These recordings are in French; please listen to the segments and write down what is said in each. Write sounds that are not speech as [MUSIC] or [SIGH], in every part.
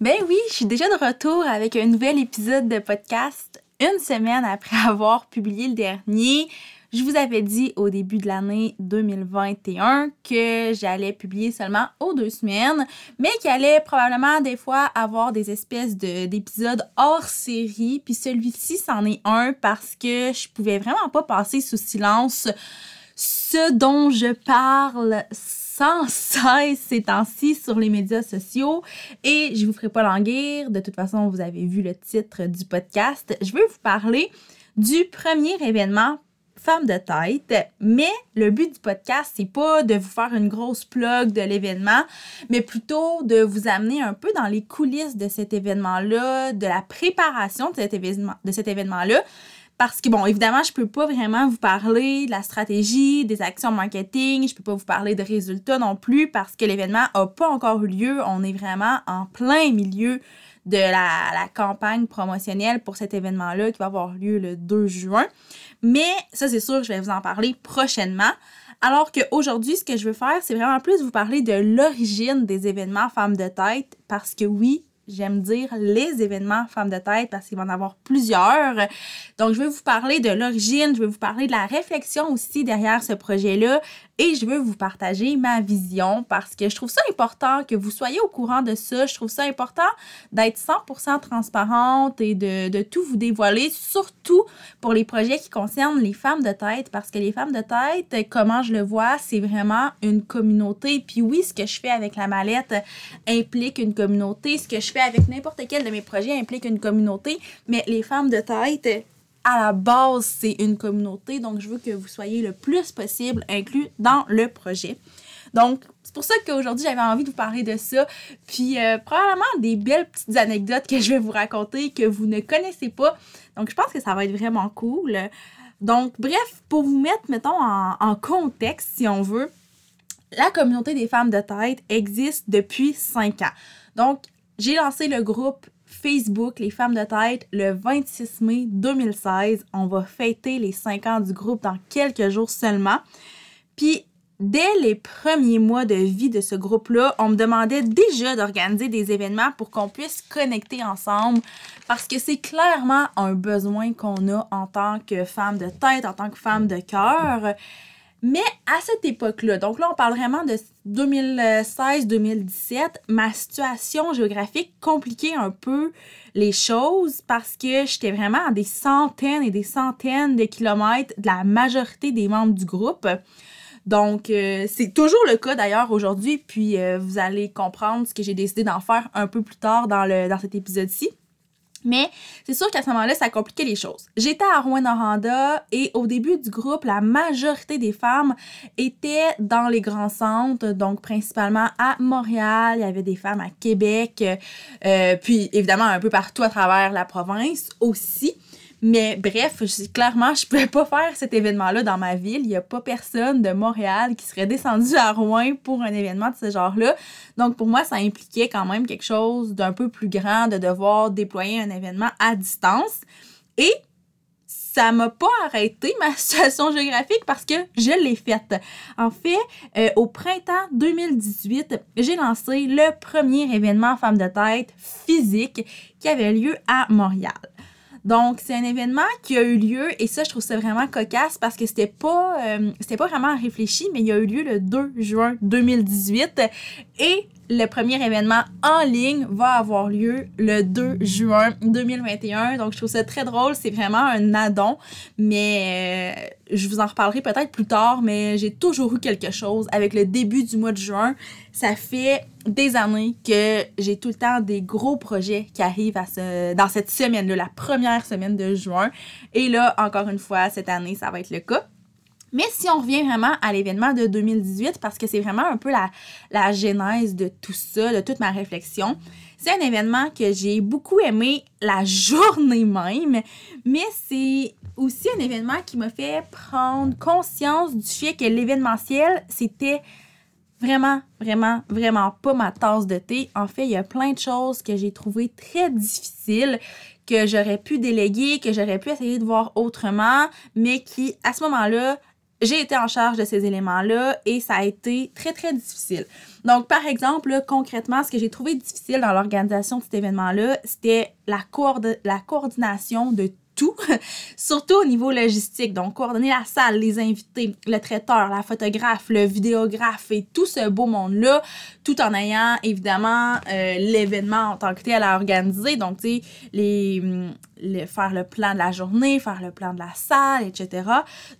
Ben oui, je suis déjà de retour avec un nouvel épisode de podcast une semaine après [LAUGHS] avoir publié le dernier. Je vous avais dit au début de l'année 2021 que j'allais publier seulement aux deux semaines, mais qu'il allait probablement des fois avoir des espèces d'épisodes hors série. Puis celui-ci, c'en est un parce que je pouvais vraiment pas passer sous silence ce dont je parle sans cesse ces temps-ci sur les médias sociaux et je vous ferai pas languir. De toute façon, vous avez vu le titre du podcast. Je veux vous parler du premier événement femme de tête, mais le but du podcast, c'est pas de vous faire une grosse plug de l'événement, mais plutôt de vous amener un peu dans les coulisses de cet événement-là, de la préparation de cet événement, de cet événement-là, parce que, bon, évidemment, je peux pas vraiment vous parler de la stratégie, des actions marketing, je peux pas vous parler de résultats non plus parce que l'événement a pas encore eu lieu. On est vraiment en plein milieu de la, la campagne promotionnelle pour cet événement-là qui va avoir lieu le 2 juin. Mais ça, c'est sûr, je vais vous en parler prochainement. Alors qu'aujourd'hui, ce que je veux faire, c'est vraiment plus vous parler de l'origine des événements Femmes de tête parce que oui, j'aime dire les événements femmes de tête parce qu'il va en avoir plusieurs. Donc, je vais vous parler de l'origine, je vais vous parler de la réflexion aussi derrière ce projet-là et je veux vous partager ma vision parce que je trouve ça important que vous soyez au courant de ça. Je trouve ça important d'être 100% transparente et de, de, tout vous dévoiler, surtout pour les projets qui concernent les femmes de tête parce que les femmes de tête, comment je le vois, c'est vraiment une communauté. Puis oui, ce que je fais avec la mallette implique une communauté. Ce que je fais avec n'importe quel de mes projets implique une communauté. Mais les femmes de tête, à la base, c'est une communauté, donc je veux que vous soyez le plus possible inclus dans le projet. Donc, c'est pour ça qu'aujourd'hui, j'avais envie de vous parler de ça. Puis, euh, probablement des belles petites anecdotes que je vais vous raconter que vous ne connaissez pas. Donc, je pense que ça va être vraiment cool. Donc, bref, pour vous mettre, mettons, en, en contexte, si on veut, la communauté des femmes de tête existe depuis 5 ans. Donc, j'ai lancé le groupe Facebook, les femmes de tête, le 26 mai 2016. On va fêter les 5 ans du groupe dans quelques jours seulement. Puis, dès les premiers mois de vie de ce groupe-là, on me demandait déjà d'organiser des événements pour qu'on puisse connecter ensemble parce que c'est clairement un besoin qu'on a en tant que femme de tête, en tant que femme de cœur. Mais à cette époque-là, donc là, on parle vraiment de 2016-2017, ma situation géographique compliquait un peu les choses parce que j'étais vraiment à des centaines et des centaines de kilomètres de la majorité des membres du groupe. Donc, euh, c'est toujours le cas d'ailleurs aujourd'hui, puis euh, vous allez comprendre ce que j'ai décidé d'en faire un peu plus tard dans, le, dans cet épisode-ci. Mais c'est sûr qu'à ce moment-là, ça compliquait les choses. J'étais à Rouen-Noranda et au début du groupe, la majorité des femmes étaient dans les grands centres, donc principalement à Montréal, il y avait des femmes à Québec, euh, puis évidemment un peu partout à travers la province aussi. Mais bref, clairement, je pouvais pas faire cet événement-là dans ma ville. Il n'y a pas personne de Montréal qui serait descendu à Rouen pour un événement de ce genre-là. Donc, pour moi, ça impliquait quand même quelque chose d'un peu plus grand de devoir déployer un événement à distance. Et ça m'a pas arrêté ma [LAUGHS] situation géographique parce que je l'ai faite. En fait, euh, au printemps 2018, j'ai lancé le premier événement femme de tête physique qui avait lieu à Montréal. Donc, c'est un événement qui a eu lieu, et ça, je trouve ça vraiment cocasse parce que c'était pas, euh, pas vraiment réfléchi, mais il a eu lieu le 2 juin 2018. Et le premier événement en ligne va avoir lieu le 2 juin 2021. Donc, je trouve ça très drôle. C'est vraiment un addon, mais euh, je vous en reparlerai peut-être plus tard, mais j'ai toujours eu quelque chose avec le début du mois de juin. Ça fait des années que j'ai tout le temps des gros projets qui arrivent dans cette semaine-là, la première semaine de juin. Et là, encore une fois, cette année, ça va être le cas. Mais si on revient vraiment à l'événement de 2018, parce que c'est vraiment un peu la, la genèse de tout ça, de toute ma réflexion, c'est un événement que j'ai beaucoup aimé la [LAUGHS] journée même, mais c'est aussi un événement qui m'a fait prendre conscience du fait que l'événementiel, c'était vraiment, vraiment, vraiment pas ma tasse de thé. En fait, il y a plein de choses que j'ai trouvées très difficiles, que j'aurais pu déléguer, que j'aurais pu essayer de voir autrement, mais qui, à ce moment-là, j'ai été en charge de ces éléments-là et ça a été très, très difficile. Donc, par exemple, concrètement, ce que j'ai trouvé difficile dans l'organisation de cet événement-là, c'était la, la coordination de tout, [LAUGHS] surtout au niveau logistique. Donc, coordonner la salle, les invités, le traiteur, la photographe, le vidéographe et tout ce beau monde-là, tout en ayant évidemment euh, l'événement en tant que tel à organiser. Donc, tu sais, les, les, faire le plan de la journée, faire le plan de la salle, etc.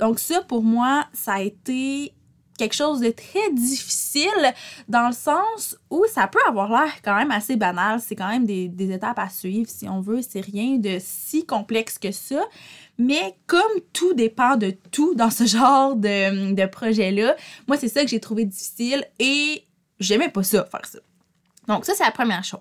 Donc, ça, pour moi, ça a été quelque chose de très difficile dans le sens où ça peut avoir l'air quand même assez banal. C'est quand même des, étapes à suivre si on veut. C'est rien de si complexe que ça. Mais comme tout dépend de tout dans ce genre de, de projet-là, moi, c'est ça que j'ai trouvé difficile et j'aimais pas ça, faire ça. Donc, ça, c'est la première chose.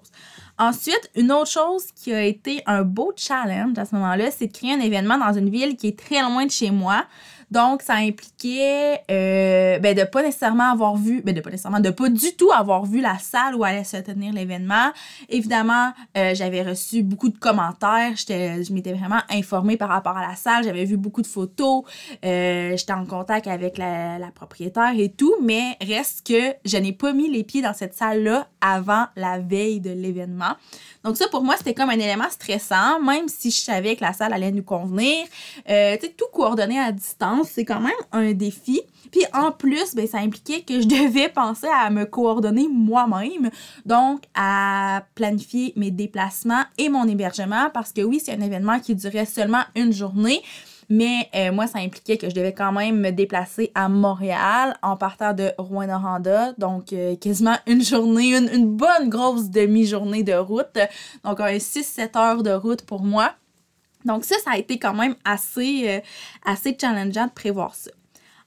Ensuite, une autre chose qui a été un beau challenge à ce moment-là, c'est de créer un événement dans une ville qui est très loin de chez moi. Donc, ça impliquait euh, ben, de pas nécessairement avoir vu, ben, de pas nécessairement, de pas du tout avoir vu la salle où allait se tenir l'événement. Évidemment, euh, j'avais reçu beaucoup de commentaires. je m'étais vraiment informée par rapport à la salle. J'avais vu beaucoup de photos. Euh, j'étais en contact avec la, propriétaire et tout. Mais reste que je n'ai pas mis les pieds dans cette salle-là avant la veille de l'événement. Donc ça, pour moi, c'était comme un élément stressant, même si je savais que la salle allait nous convenir. Euh, tu sais, tout coordonner à distance, c'est quand même un défi. Puis en plus, ben, ça impliquait que je [LAUGHS] devais penser à me coordonner moi-même, donc à planifier mes déplacements et mon hébergement, parce que oui, c'est un événement qui durait seulement une journée. Mais euh, moi, ça impliquait que je devais quand même me déplacer à Montréal en partant de Rouen-Noranda. Donc, euh, quasiment une journée, une, bonne grosse demi-journée de route. Donc, un 6-7 heures de route pour moi. Donc, ça, ça a été quand même assez, euh, assez challengeant de prévoir ça.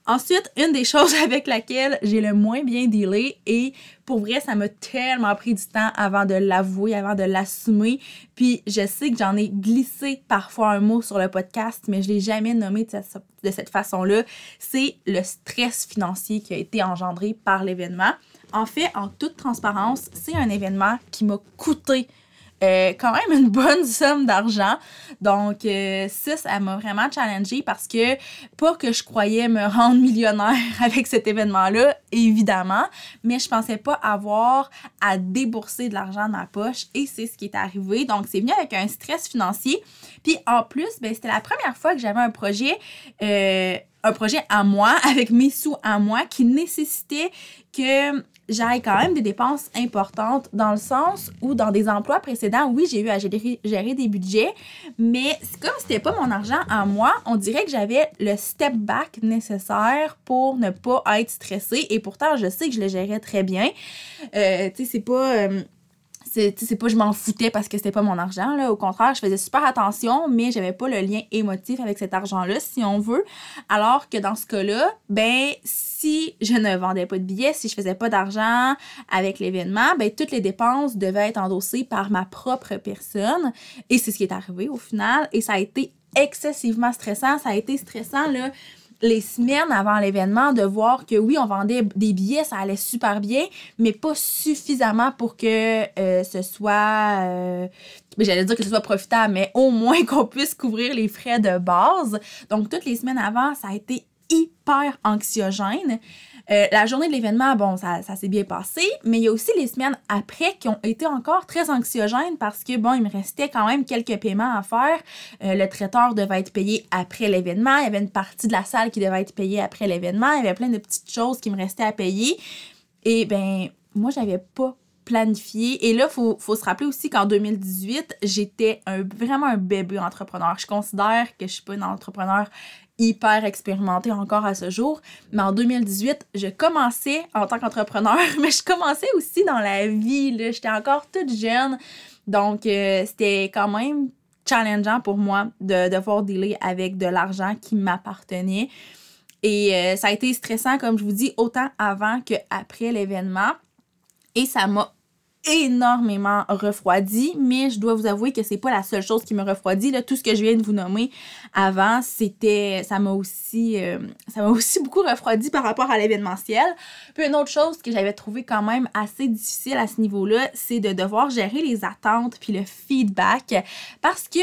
Ensuite, une des [LAUGHS] choses avec laquelle j'ai le moins bien dealé et pour vrai, ça m'a tellement pris du temps avant de l'avouer, avant de l'assumer. Puis je sais que j'en ai glissé parfois un mot sur le podcast, mais je l'ai jamais nommé de cette façon-là. C'est le stress financier qui a été engendré par l'événement. En fait, en toute transparence, c'est un événement qui m'a coûté euh, quand même une bonne [LAUGHS] somme d'argent. Donc, euh, ça, ça m'a vraiment challengée parce que, pas que je croyais me rendre millionnaire [LAUGHS] avec cet événement-là, évidemment, mais je pensais pas avoir à débourser de l'argent de ma poche et c'est ce qui est arrivé. Donc, c'est venu avec un stress financier. Puis, en plus, ben, c'était la première fois que j'avais un projet. Euh, un projet à moi, [LAUGHS] avec mes sous à moi, qui nécessitait que j'aille quand même des dépenses importantes dans le sens où dans des emplois précédents, oui, j'ai eu à gérer, des budgets, mais comme c'était pas mon argent à moi, on dirait que j'avais le step back nécessaire pour ne pas être stressée et pourtant je sais que je le gérais très bien. Euh, tu sais, c'est pas... Euh, c'est pas je m'en foutais parce que c'était pas mon argent là. Au contraire je faisais super attention mais j'avais pas le lien émotif avec cet argent là si on veut. Alors que dans ce cas-là ben si je ne vendais pas de billets si je faisais pas d'argent avec l'événement ben toutes les dépenses devaient être endossées par ma propre personne. Et c'est ce qui est arrivé au final. Et ça a été excessivement stressant. Ça a été stressant là les semaines avant l'événement de voir que oui, on vendait des billets, ça allait super bien, mais pas suffisamment pour que euh, ce soit, euh, j'allais dire que ce soit profitable, mais au moins [LAUGHS] qu'on puisse couvrir les frais de base. Donc, toutes les semaines avant, ça a été hyper anxiogène. Euh, la journée de l'événement, bon, ça, s'est bien passé, mais il y a aussi les semaines après qui ont été encore très anxiogènes parce que, bon, il me restait quand même quelques paiements à faire. Euh, le traiteur devait être payé après l'événement. Il y avait une partie de la salle qui devait être payée après l'événement. Il y avait plein de petites choses qui me restaient à payer. Et ben, moi, j'avais pas planifié. Et là, il faut, faut, se rappeler aussi qu'en 2018, j'étais un, vraiment un bébé entrepreneur. Je considère que je suis pas une entrepreneur hyper expérimentée encore à ce jour. Mais en 2018, je commençais en tant qu'entrepreneur, [LAUGHS] mais je commençais aussi dans la vie. J'étais encore toute jeune. Donc, euh, c'était quand même challengeant pour moi de devoir dealer avec de l'argent qui m'appartenait. Et euh, ça a été stressant, comme je vous dis, autant avant qu'après l'événement. Et ça m'a énormément refroidi, mais je dois vous avouer que c'est pas la seule chose qui me refroidit. Là, tout ce que je viens de vous nommer avant, c'était, ça m'a aussi, euh, ça m'a [LAUGHS] aussi beaucoup refroidi par rapport à l'événementiel. Puis une autre chose que j'avais trouvé quand même assez difficile à ce niveau-là, c'est de devoir gérer les attentes puis le feedback parce que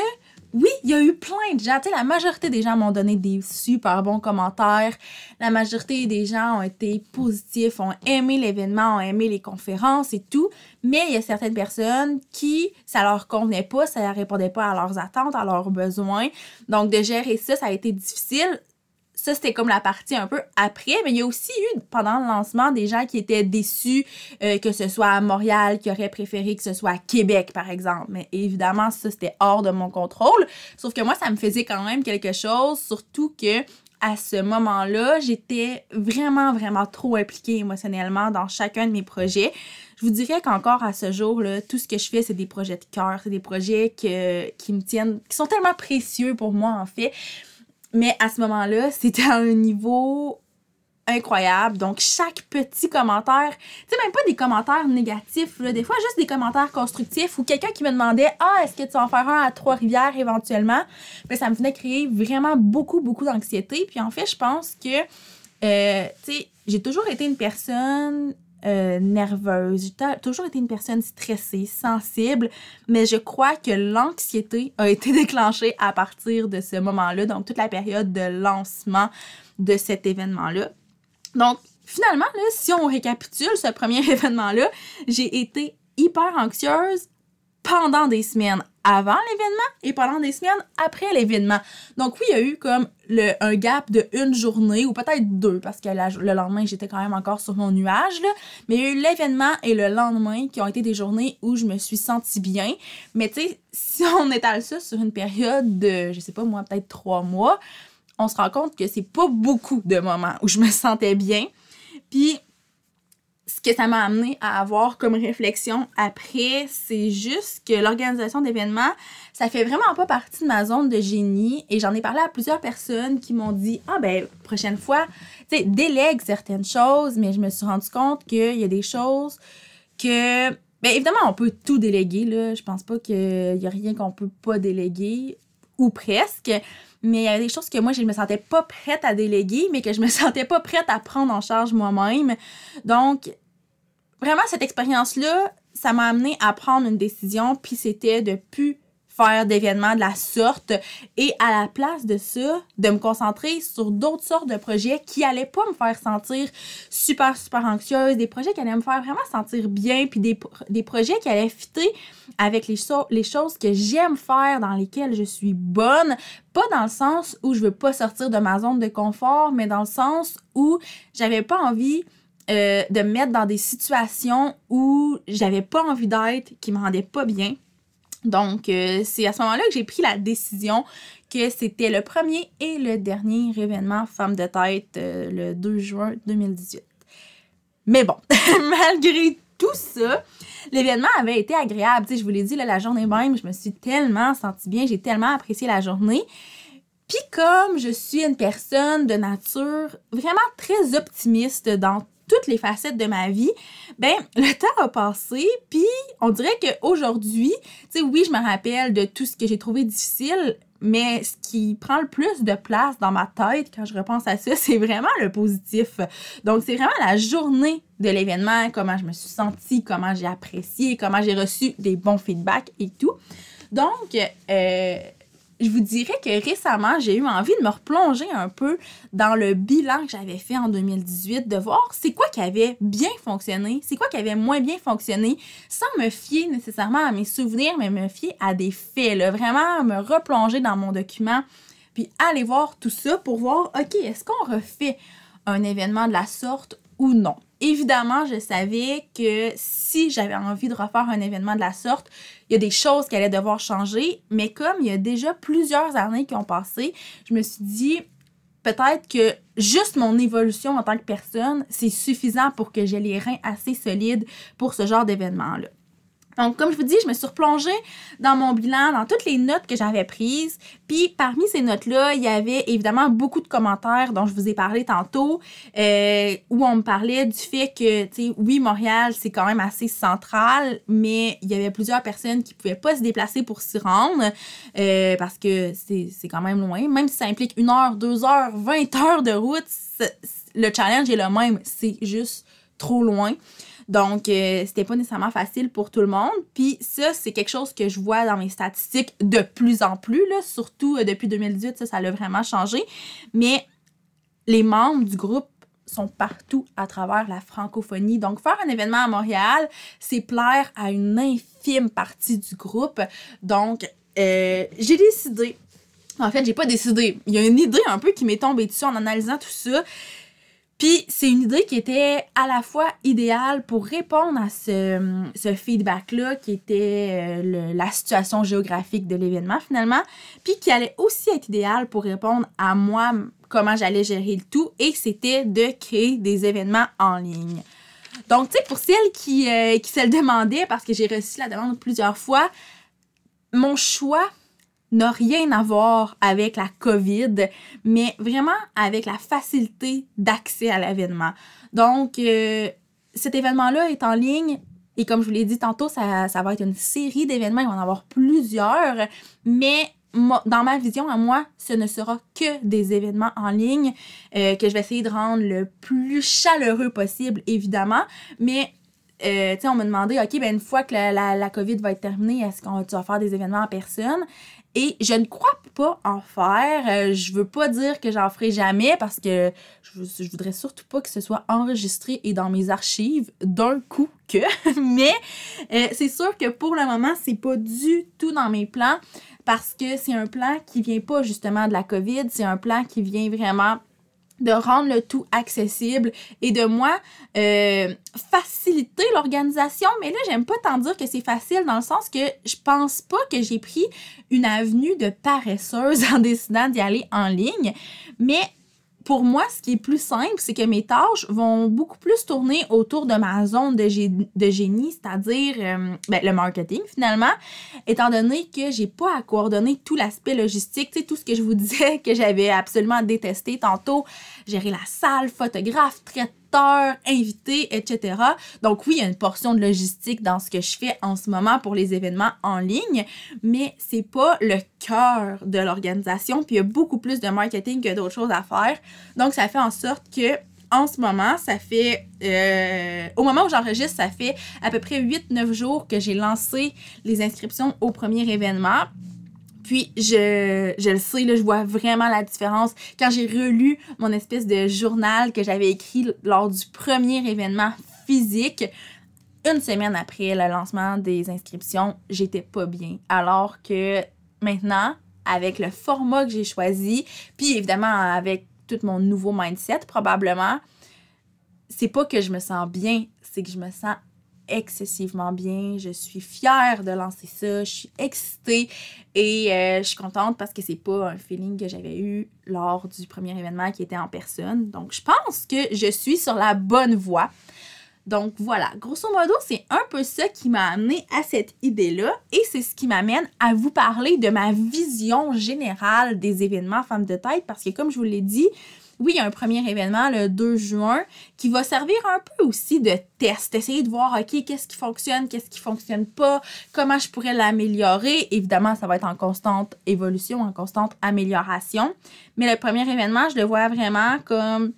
oui, il y a eu plein de gens. Tu sais, la majorité des gens m'ont donné des super bons commentaires. La majorité des gens ont été positifs, ont aimé l'événement, ont aimé les conférences et tout. Mais il y a certaines personnes qui, ça leur convenait pas, ça ne répondait pas à leurs attentes, à leurs besoins. Donc, de gérer ça, ça a été difficile ça, c'était comme la partie un peu après. Mais il y a aussi eu, pendant le lancement, des gens qui étaient déçus euh, que ce soit à Montréal, qui auraient préféré que ce soit à Québec, par exemple. Mais évidemment, ça, c'était hors de mon contrôle. Sauf que moi, ça me faisait quand même quelque chose, surtout que à ce moment-là, j'étais vraiment, vraiment trop impliquée émotionnellement dans chacun de mes projets. Je vous dirais qu'encore à ce jour, là, tout ce que je fais, c'est des projets de cœur, c'est des projets qui me tiennent, qui sont tellement précieux pour moi, en fait. Mais à ce moment-là, c'était à un niveau incroyable. Donc, chaque petit commentaire, tu sais, même pas des commentaires négatifs, là, des fois juste des commentaires constructifs ou quelqu'un qui me demandait Ah, est-ce que tu vas en faire un à Trois-Rivières éventuellement? Ben, ça me venait créer vraiment beaucoup, beaucoup d'anxiété. Puis en fait, je pense que, euh, tu sais, j'ai toujours été une personne euh, nerveuse. J'ai toujours été une personne stressée, sensible, mais je crois que l'anxiété a été [LAUGHS] déclenchée à partir de ce moment-là, donc toute la période de lancement de cet événement-là. Donc, finalement, si on récapitule ce premier [LAUGHS] événement-là, j'ai été hyper anxieuse pendant des semaines avant l'événement et pendant des semaines après l'événement. Donc oui, il y a eu comme le, un gap de une journée ou peut-être deux parce que le lendemain, j'étais quand même encore sur mon nuage. Là. Mais il y a eu l'événement et le lendemain qui ont été des journées où je me suis sentie bien. Mais tu sais, [LAUGHS] si on étale ça sur une période de, je sais pas moi, peut-être trois mois, on se rend compte que c'est pas beaucoup de moments où je me sentais bien. Puis ce que ça m'a amené à avoir comme réflexion après, c'est juste que l'organisation d'événements, ça fait vraiment pas partie de ma zone de génie. Et j'en ai parlé à plusieurs personnes qui m'ont dit Ah, ben, prochaine fois, tu sais, délègue certaines choses, mais je me suis rendu compte qu'il y a des choses que. Ben, évidemment, on peut tout déléguer, là. Je pense pas qu'il y a rien qu'on peut pas déléguer, ou presque. Mais il y a des choses que moi, je me sentais pas prête à déléguer, mais que je me [LAUGHS] sentais pas prête à prendre en charge moi-même. Donc, vraiment, cette expérience-là, ça m'a amené à prendre une décision, puis c'était de plus faire d'événements de la sorte et à la place de ça, de me concentrer sur d'autres sortes de projets qui allaient pas me faire sentir super, super anxieuse, des projets qui allaient me faire vraiment sentir bien, puis des, des projets qui allaient fitter avec les, les choses que j'aime faire, dans lesquelles je suis bonne, pas dans le sens où je veux pas sortir de ma zone de confort, mais dans le sens où j'avais pas envie euh, de me mettre dans des situations où j'avais pas envie d'être, qui me rendaient pas bien. Donc, euh, c'est à ce moment-là que j'ai pris la décision que c'était le premier et le dernier événement Femme de tête euh, le 2 juin 2018. Mais bon, [LAUGHS] malgré tout ça, l'événement avait été agréable. je vous l'ai dit, la journée même, je me suis tellement sentie bien, j'ai tellement apprécié la journée. Puis comme je suis une personne de nature vraiment très optimiste dans toutes les facettes de ma vie, ben le temps a passé, puis on dirait qu'aujourd'hui, tu sais, oui, je me rappelle de tout ce que j'ai trouvé difficile, mais ce qui prend le plus de place dans ma tête quand je repense à ça, [LAUGHS] c'est vraiment le positif. Donc, c'est vraiment la journée de l'événement, comment je me suis sentie, comment j'ai apprécié, comment j'ai reçu des bons feedbacks et tout. Donc, euh, je vous dirais que récemment, j'ai eu envie de me replonger un peu dans le bilan que j'avais fait en 2018, de voir c'est quoi qui avait bien fonctionné, c'est quoi qui avait moins bien fonctionné, sans me fier nécessairement à mes souvenirs, mais me fier à des faits, là, vraiment me replonger dans mon document, puis aller voir tout ça pour voir, OK, est-ce qu'on refait un événement de la sorte ou non? Évidemment, je savais que si j'avais envie de refaire un événement de la sorte, il y a des choses qui allaient devoir changer, mais comme il y a déjà plusieurs années qui ont passé, je me suis dit peut-être que juste mon évolution en tant que personne, c'est suffisant pour que j'ai les reins assez solides pour ce genre d'événement-là. Donc, comme je vous dis, je me suis replongée dans mon bilan, dans toutes les notes que j'avais prises. Puis, parmi ces notes-là, il y avait évidemment beaucoup de commentaires dont je vous ai parlé tantôt, euh, où on me parlait du fait que, tu sais, oui, Montréal, c'est quand même assez central, mais il y avait plusieurs personnes qui pouvaient pas se déplacer pour s'y rendre, euh, parce que c'est quand même loin. Même si ça implique une heure, deux heures, vingt heures de route, le challenge est le même. C'est juste trop loin. Donc, euh, c'était pas nécessairement facile pour tout le monde. Puis ça, c'est quelque chose que je vois dans mes statistiques de plus en plus, là, surtout euh, depuis 2018, ça, ça a vraiment changé. Mais les membres du groupe sont partout à travers la francophonie. Donc, faire un événement à Montréal, c'est plaire à une infime partie du groupe. Donc, euh, j'ai décidé en fait, j'ai pas décidé. Il y a une idée un peu qui m'est tombée dessus en analysant tout ça. Puis c'est une idée qui était à la fois idéale pour répondre à ce, ce feedback-là, qui était euh, la situation géographique de l'événement finalement, puis qui allait aussi être idéale pour répondre à moi comment j'allais gérer le tout, et c'était de créer des événements en ligne. Donc, tu sais, pour celles qui, euh, qui se le demandaient, parce que j'ai reçu la demande plusieurs fois, mon choix n'a rien à voir avec la COVID, mais vraiment avec la facilité d'accès à l'événement. Donc, euh, cet événement-là est en ligne. Et comme je vous l'ai dit tantôt, ça, ça va être une série d'événements. Il va en avoir plusieurs. Mais dans ma vision à moi, ce ne sera que des événements en ligne euh, que je vais essayer de rendre le plus chaleureux possible, évidemment. Mais euh, on m'a demandé, OK, ben une fois que la COVID va être terminée, est-ce qu'on va faire des événements en personne? Et je ne crois pas en faire. Euh, je veux pas dire que j'en ferai jamais parce que je, voudrais surtout pas que ce soit enregistré et dans mes archives d'un coup que. [LAUGHS] Mais euh, c'est sûr que pour le moment, c'est pas du tout dans mes plans parce que c'est un plan qui vient pas justement de la COVID, c'est un plan qui vient vraiment de rendre le tout accessible et de moi euh, faciliter l'organisation. Mais là, j'aime pas tant dire que c'est facile dans le sens que je pense pas que j'ai pris une avenue de paresseuse [LAUGHS] en décidant d'y aller en ligne. Mais pour moi, ce qui est plus simple, c'est que mes tâches vont beaucoup plus tourner autour de ma zone de, génie, c'est-à-dire euh, ben, le marketing finalement, étant donné que j'ai pas à coordonner tout l'aspect logistique, tu sais, tout ce que je vous [LAUGHS] disais que j'avais absolument détesté tantôt, gérer la salle, photographe, traitement invités, etc. Donc oui, il y a une portion de logistique dans ce que je fais en ce moment pour les événements en ligne, mais c'est pas le cœur de l'organisation, puis il y a beaucoup plus de marketing que d'autres choses à faire. Donc ça fait en sorte que en ce moment, ça fait, euh, au moment où j'enregistre, ça fait à peu près 8-9 jours que j'ai lancé les inscriptions au premier événement. Puis, je, je le sais, là, je vois vraiment la différence. Quand j'ai relu mon espèce de journal que j'avais écrit lors du premier événement physique, une semaine après le lancement des inscriptions, j'étais pas bien. Alors que maintenant, avec le format que j'ai choisi, puis évidemment avec tout mon nouveau mindset, probablement, c'est pas que je me sens bien, c'est que je me sens excessivement bien. Je suis fière de lancer ça. Je suis excitée et euh, je suis contente parce que c'est pas un feeling que j'avais eu lors du premier événement qui était en personne. Donc, je pense que je suis sur la bonne voie. Donc voilà, grosso modo, c'est un peu ça qui m'a amené à cette idée-là et c'est ce qui m'amène à vous parler de ma vision générale des événements Femmes de tête parce que comme je vous l'ai dit, oui, il y a un premier événement le 2 juin qui va servir un peu aussi de test, essayer de voir, OK, qu'est-ce qui fonctionne, qu'est-ce qui fonctionne pas, comment je pourrais l'améliorer. Évidemment, ça va être en constante évolution, en constante amélioration. Mais le premier événement, je le vois vraiment comme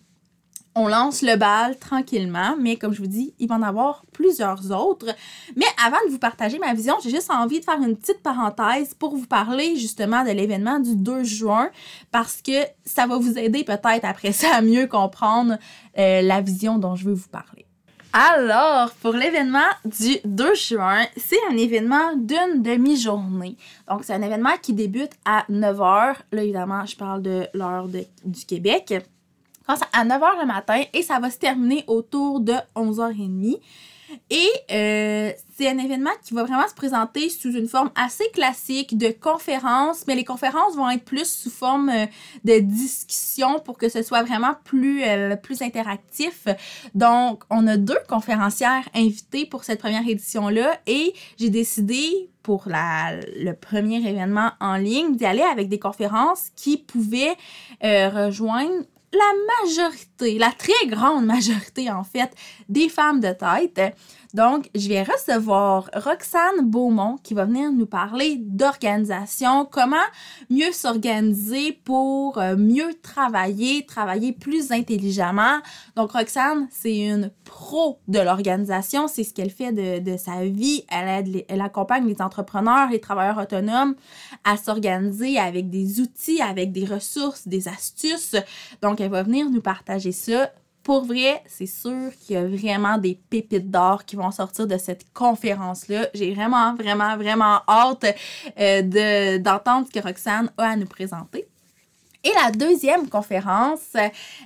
on lance le bal tranquillement, mais comme je vous dis, il va en avoir plusieurs autres. Mais avant de vous partager ma vision, j'ai juste envie de faire une petite parenthèse pour vous parler justement de l'événement du 2 juin parce que ça va vous aider peut-être après ça à mieux comprendre euh, la vision dont je veux vous parler. Alors, pour l'événement du 2 juin, c'est un événement d'une demi-journée. Donc, c'est un événement qui débute à 9h. Là, évidemment, je parle de l'heure du Québec à 9h le matin et ça va se terminer autour de 11h30. Et euh, c'est un événement qui va vraiment se présenter sous une forme assez classique de conférence, mais les conférences vont être plus sous forme euh, de discussion pour que ce soit vraiment plus, euh, plus interactif. Donc, on a deux conférencières invitées pour cette première édition-là et j'ai décidé pour le premier événement en ligne d'y aller avec des conférences qui pouvaient rejoindre la majorité, la très grande majorité en fait, des femmes de tête. Donc, je vais recevoir Roxane Beaumont qui va venir nous parler d'organisation, comment mieux s'organiser pour euh, mieux travailler, travailler plus intelligemment. Donc, Roxane, c'est une pro de l'organisation, c'est ce qu'elle fait de, sa vie. Elle, elle accompagne les entrepreneurs, les travailleurs autonomes à s'organiser avec des outils, avec des ressources, des astuces. Donc, elle va venir nous partager ça pour vrai, c'est sûr qu'il y a vraiment des pépites d'or qui vont sortir de cette conférence-là. J'ai vraiment, vraiment, vraiment hâte euh, d'entendre ce que Roxane a à nous présenter. Et la deuxième conférence,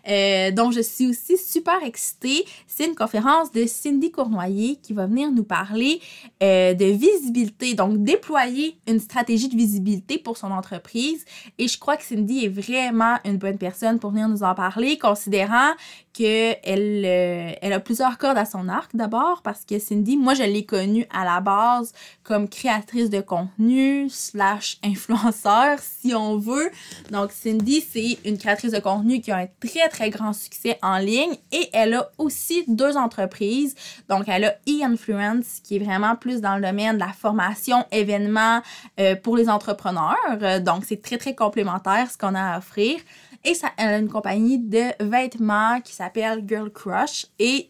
euh, dont je suis aussi super excitée, c'est une conférence de Cindy Cournoyer qui va venir nous parler euh, de visibilité, donc déployer une stratégie de visibilité pour son entreprise. Et je crois que Cindy est vraiment une bonne personne pour venir nous en parler, considérant qu'elle euh, elle a plusieurs cordes à son arc d'abord parce que Cindy, moi je l'ai connue à la base comme créatrice de contenu slash influenceur [LAUGHS] si on veut. Donc Cindy, c'est une créatrice de contenu qui a un très très grand succès en ligne et elle a aussi deux entreprises. Donc elle a e-influence qui est vraiment plus dans le domaine de la formation événements euh, pour les entrepreneurs. Donc c'est très très complémentaire ce qu'on a à offrir. Et ça, elle a une compagnie de vêtements qui s'appelle Girl Crush. Et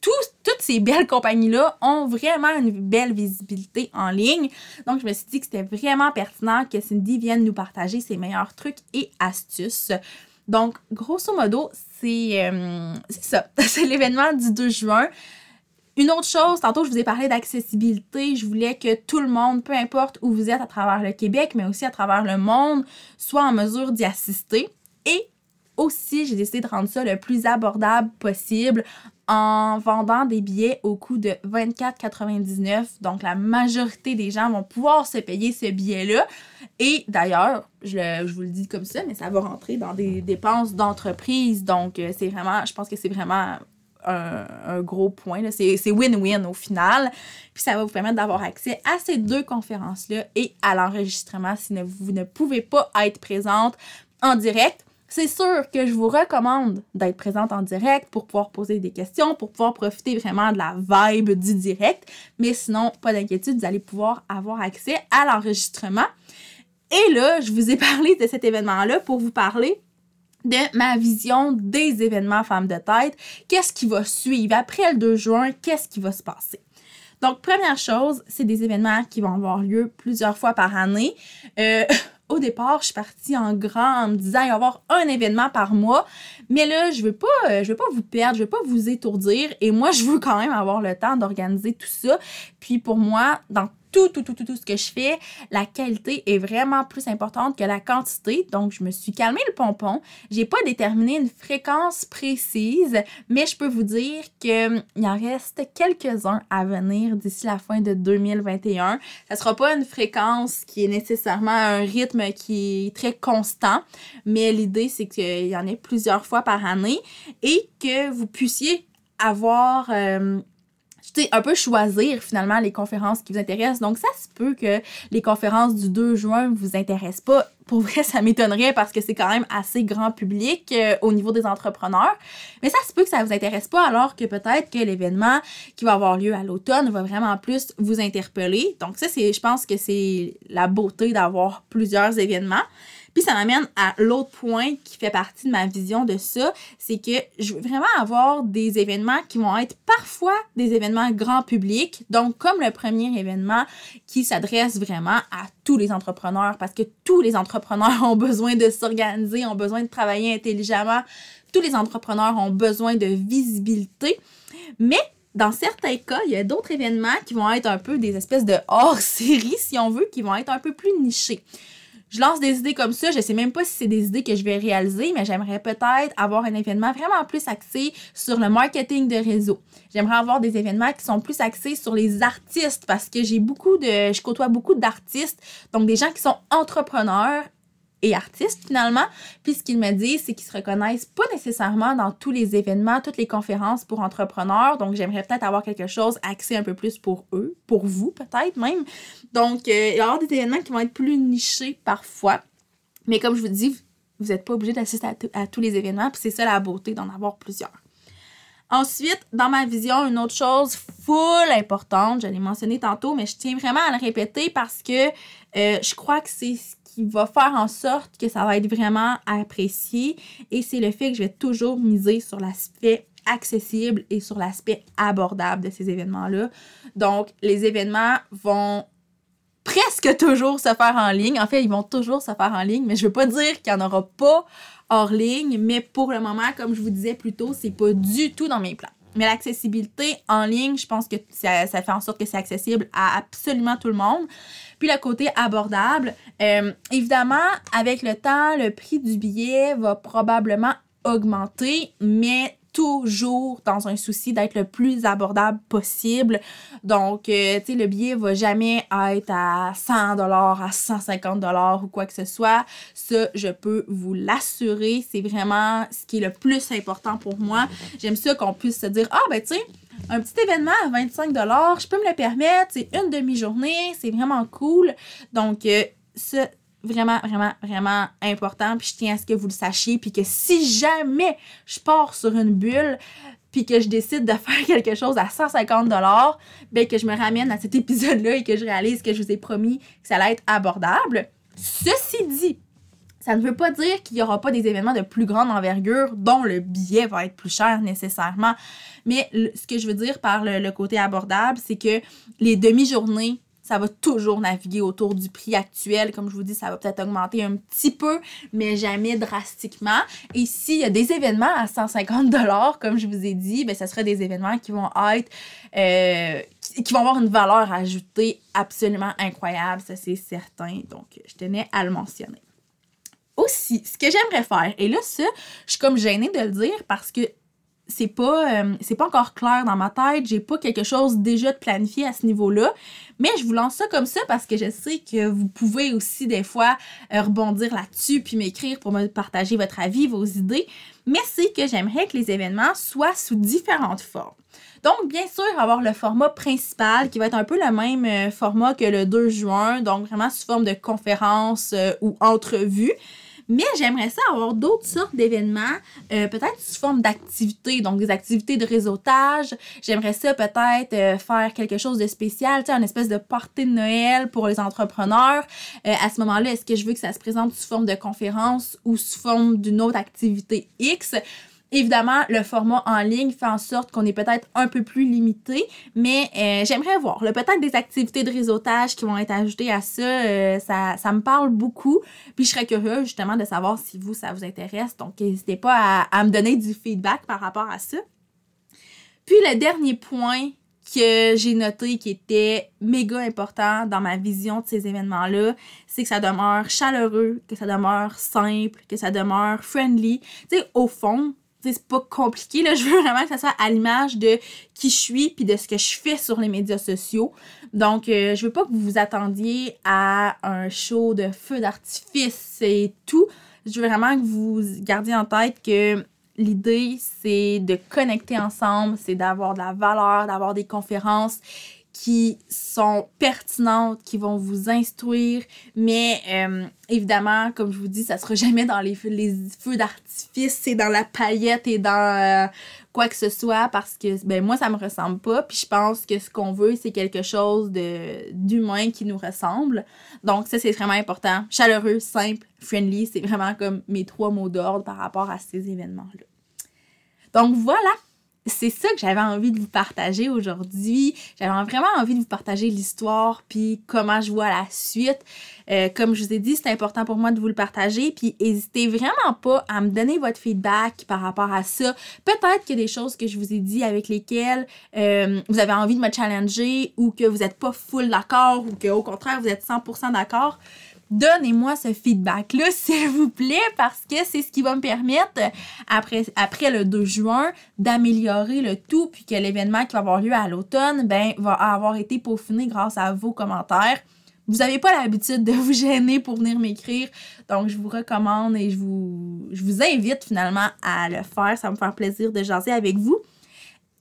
toutes ces belles compagnies-là ont vraiment une belle visibilité en ligne. Donc, je me suis dit que c'était vraiment pertinent que Cindy vienne nous partager ses meilleurs trucs et astuces. Donc, grosso modo, c'est euh, ça. [LAUGHS] c'est l'événement du 2 juin. Une autre chose, tantôt je vous ai parlé d'accessibilité, je voulais que tout le monde, peu importe où vous êtes à travers le Québec, mais aussi à travers le monde, soit en mesure d'y assister. Et aussi, j'ai décidé de rendre ça le plus abordable possible en vendant des billets au coût de 24,99. Donc, la majorité des gens vont pouvoir se payer ce billet-là. Et d'ailleurs, je, vous le dis comme ça, mais ça va rentrer dans des dépenses d'entreprise. Donc, euh, c'est vraiment, je pense que c'est vraiment un, gros point. C'est win-win au final. Puis ça va vous permettre d'avoir accès à ces deux conférences-là et à l'enregistrement si vous ne pouvez pas être présente en direct. C'est sûr que je vous recommande d'être présente en direct pour pouvoir poser des questions, pour pouvoir profiter vraiment de la vibe du direct. Mais sinon, pas d'inquiétude, vous allez pouvoir avoir accès à l'enregistrement. Et là, je vous ai [LAUGHS] parlé de cet événement-là pour vous parler de ma vision des événements femmes de tête. Qu'est-ce qui va suivre? Après le 2 juin, qu'est-ce qui va se passer? Donc, première chose, c'est des événements qui vont avoir lieu plusieurs fois par année. Euh, [LAUGHS] au départ, je suis partie en grand en me disant y avoir un événement par mois. Mais là, je veux pas, euh, je veux pas vous perdre, je veux pas vous étourdir. Et moi, [LAUGHS] je veux quand même avoir le temps d'organiser tout ça. Puis pour moi, dans tout, tout, tout, tout, tout ce que je fais, la qualité est vraiment plus importante que la quantité. Donc, je me suis calmé le pompon. J'ai pas déterminé une fréquence précise, mais je peux vous dire qu'il en reste quelques-uns à venir d'ici la fin de 2021. Ça sera pas une fréquence qui est nécessairement un rythme qui est très constant, mais l'idée, c'est qu'il y en ait plusieurs fois par année et que vous puissiez avoir euh, sais, un peu choisir finalement les conférences qui vous intéressent. Donc, ça se peut que les conférences du 2 juin vous intéressent pas. Pour vrai, ça m'étonnerait parce que c'est quand même assez grand public euh, au niveau des entrepreneurs. Mais ça se peut que ça vous intéresse pas alors que peut-être que l'événement qui va avoir lieu à l'automne va vraiment plus vous interpeller. Donc, ça, c'est, je pense que c'est la beauté d'avoir plusieurs événements. Puis ça m'amène à l'autre point qui fait partie de ma vision de ça, c'est que je veux vraiment avoir des événements qui vont être parfois des événements grand public, donc comme le premier événement qui s'adresse vraiment à tous les entrepreneurs parce que tous les entrepreneurs ont besoin de s'organiser, ont besoin de travailler intelligemment, tous les entrepreneurs ont besoin de visibilité, mais dans certains cas, il y a d'autres événements qui vont être un peu des espèces de hors-série, si on veut, qui vont être un peu plus nichés. Je lance des idées comme ça. Je sais même pas si c'est des idées que je vais réaliser, mais j'aimerais peut-être avoir un événement vraiment plus axé sur le marketing de réseau. J'aimerais avoir des événements qui sont plus axés sur les artistes parce que j'ai beaucoup de, je côtoie beaucoup d'artistes, donc des gens qui sont entrepreneurs artistes finalement. Puis ce qu'ils me disent, c'est qu'ils se reconnaissent pas nécessairement dans tous les événements, toutes les conférences pour entrepreneurs. Donc j'aimerais peut-être avoir quelque chose axé un peu plus pour eux, pour vous peut-être même. Donc euh, il y avoir des événements qui vont être plus nichés parfois. Mais comme je vous dis, vous n'êtes pas obligé d'assister à, à tous les événements. Puis c'est ça la beauté d'en avoir plusieurs. Ensuite, dans ma vision, une autre chose full importante, je l'ai mentionné tantôt, mais je tiens vraiment à le répéter parce que euh, je crois que c'est ce qui va faire en sorte que ça va être vraiment apprécié et c'est le fait que je vais toujours miser sur l'aspect accessible et sur l'aspect abordable de ces événements-là. Donc, les événements vont presque toujours se faire en ligne. En fait, ils vont toujours se faire en ligne, mais je veux pas dire qu'il n'y en aura pas hors ligne, mais pour le moment, comme je vous disais plus tôt, c'est pas du tout dans mes plans. Mais l'accessibilité en ligne, je pense que ça, fait en sorte que c'est accessible à absolument tout le monde. Puis le côté abordable, euh, évidemment, avec le temps, le prix du billet va probablement augmenter, mais toujours dans un souci d'être le plus abordable possible. Donc, euh, tu sais, le billet va jamais être à 100 dollars, à 150 dollars ou quoi que ce soit. Ça, je peux vous l'assurer. C'est vraiment ce qui est le plus important pour moi. J'aime ça qu'on puisse se dire, ah, ben, tu sais, un petit événement à 25 dollars, je peux me le permettre. C'est une demi-journée. C'est vraiment cool. Donc, euh, vraiment, vraiment, vraiment important. Puis je tiens à ce que vous le sachiez. Puis que si jamais je pars sur une bulle, puis que je décide de [LAUGHS] faire quelque chose à 150 dollars, ben que je me ramène à cet épisode-là et que je réalise que je vous ai promis que ça allait être abordable. Ceci dit, ça ne veut pas dire qu'il n'y aura pas des événements de plus grande envergure dont le billet va être plus cher nécessairement. Mais ce que je veux dire par le côté abordable, c'est que les demi-journées ça va toujours naviguer autour du prix actuel. Comme je vous dis, ça va peut-être augmenter un petit peu, mais jamais drastiquement. Et s'il y a des événements à 150 dollars, comme je vous ai dit, ben, ce serait des événements qui vont être, euh, qui vont avoir une valeur ajoutée absolument incroyable, ça c'est certain. Donc, je tenais à le mentionner. Aussi, ce que j'aimerais faire, et là, ça, je suis comme gênée de le dire parce que c'est pas euh, c'est pas encore clair dans ma tête, j'ai pas quelque chose déjà de planifié à ce niveau-là, mais je vous lance ça comme ça parce que je sais que vous pouvez aussi des fois euh, rebondir là-dessus puis m'écrire pour me partager votre avis, vos idées, mais c'est que j'aimerais que les événements soient sous différentes formes. Donc, bien sûr, avoir le format principal qui va être un peu le même euh, format que le 2 juin, donc vraiment sous forme de conférence ou entrevue. Mais j'aimerais ça avoir d'autres sortes d'événements, euh, peut-être sous forme d'activités, donc des activités de réseautage. J'aimerais ça peut-être euh, faire quelque chose de spécial, tu sais, une espèce de party de Noël pour les entrepreneurs. Euh, à ce moment-là, est-ce que je veux que ça se présente sous forme de conférence ou sous forme d'une autre activité X? Évidemment, le format en ligne fait en sorte qu'on est peut-être un peu plus limité, mais euh, j'aimerais voir. Peut-être des activités de réseautage qui vont être ajoutées à ça, euh, ça, ça me parle beaucoup. Puis je serais curieuse justement de savoir si vous, ça vous intéresse. Donc, n'hésitez pas à, à me donner du feedback par rapport à ça. Puis le dernier point que j'ai noté qui était méga important dans ma vision de ces événements-là, c'est que ça demeure chaleureux, que ça demeure simple, que ça demeure friendly. Tu sais, au fond, c'est pas compliqué. Là. [LAUGHS] Je veux vraiment que ça soit à l'image de qui je suis puis de ce que je fais sur les médias sociaux. Donc, euh, je veux pas que vous vous attendiez à un show de feu d'artifice et tout. Je veux vraiment que vous gardiez en tête que l'idée, c'est de connecter ensemble, c'est d'avoir de la valeur, d'avoir des conférences qui sont pertinentes, qui vont vous instruire, mais euh, évidemment, comme je vous dis, ça sera [LAUGHS] jamais dans les feux, d'artifice, c'est dans la paillette et dans euh, quoi que ce soit parce que ben moi ça me ressemble pas, puis je pense que ce qu'on veut c'est quelque chose de d'humain qui nous ressemble. Donc ça c'est vraiment important, chaleureux, simple, friendly, c'est vraiment comme mes trois mots d'ordre par rapport à ces événements là. Donc voilà, c'est ça que j'avais envie de vous partager aujourd'hui. J'avais vraiment envie de vous partager l'histoire, puis comment je vois la suite. Euh, comme je vous ai dit, c'est important pour moi de vous le partager, puis n'hésitez vraiment pas à me donner votre feedback par rapport à ça. Peut-être qu'il y a des choses que je vous ai dit avec lesquelles euh, vous avez envie de me challenger ou que vous n'êtes pas full d'accord ou qu'au contraire, vous êtes 100% d'accord. Donnez-moi ce feedback-là, [LAUGHS] s'il vous plaît, parce que c'est ce qui va me permettre, après, après le 2 juin, d'améliorer le tout, puis que l'événement qui va avoir lieu à l'automne, ben, va avoir été peaufiné grâce à vos commentaires. Vous n'avez pas l'habitude de [LAUGHS] vous gêner pour venir m'écrire, donc je vous recommande et je vous, je vous invite finalement à le faire. Ça va me faire plaisir de jaser avec vous.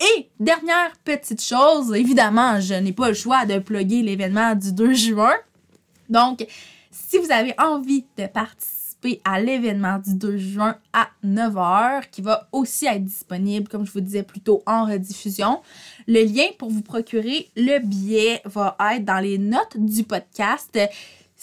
Et dernière petite chose, évidemment, je n'ai pas le choix de plugger l'événement du 2 juin. Donc, si vous avez envie de participer à l'événement du 2 juin à 9h, qui va aussi être disponible, comme je vous disais plus tôt, en rediffusion, le lien pour vous procurer le billet va être dans les notes du podcast.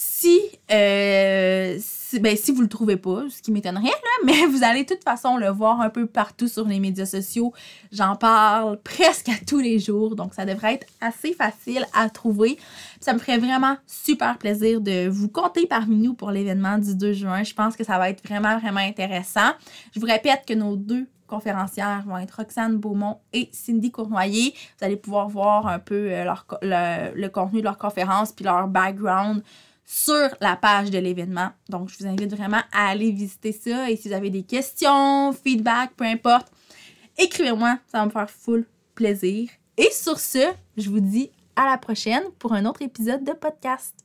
Si, euh, si, ben, si vous le trouvez pas, ce qui m'étonnerait, là, [LAUGHS] mais vous allez de toute façon le voir un peu partout sur les médias sociaux. J'en parle presque à tous les jours, donc ça devrait être assez facile à trouver. Ça me ferait vraiment super plaisir de vous compter parmi nous pour l'événement du 2 juin. Je pense que ça va être vraiment, vraiment intéressant. Je vous répète que nos deux conférencières vont être Roxane Beaumont et Cindy Cournoyer. Vous allez pouvoir voir un peu euh, leur, le, le contenu de leur conférence puis leur background sur la page de l'événement. Donc, je vous invite vraiment à aller visiter ça. Et si vous avez des questions, feedback, peu importe, écrivez-moi. Ça va me faire full plaisir. Et sur ce, je vous dis à la prochaine pour un autre épisode de podcast.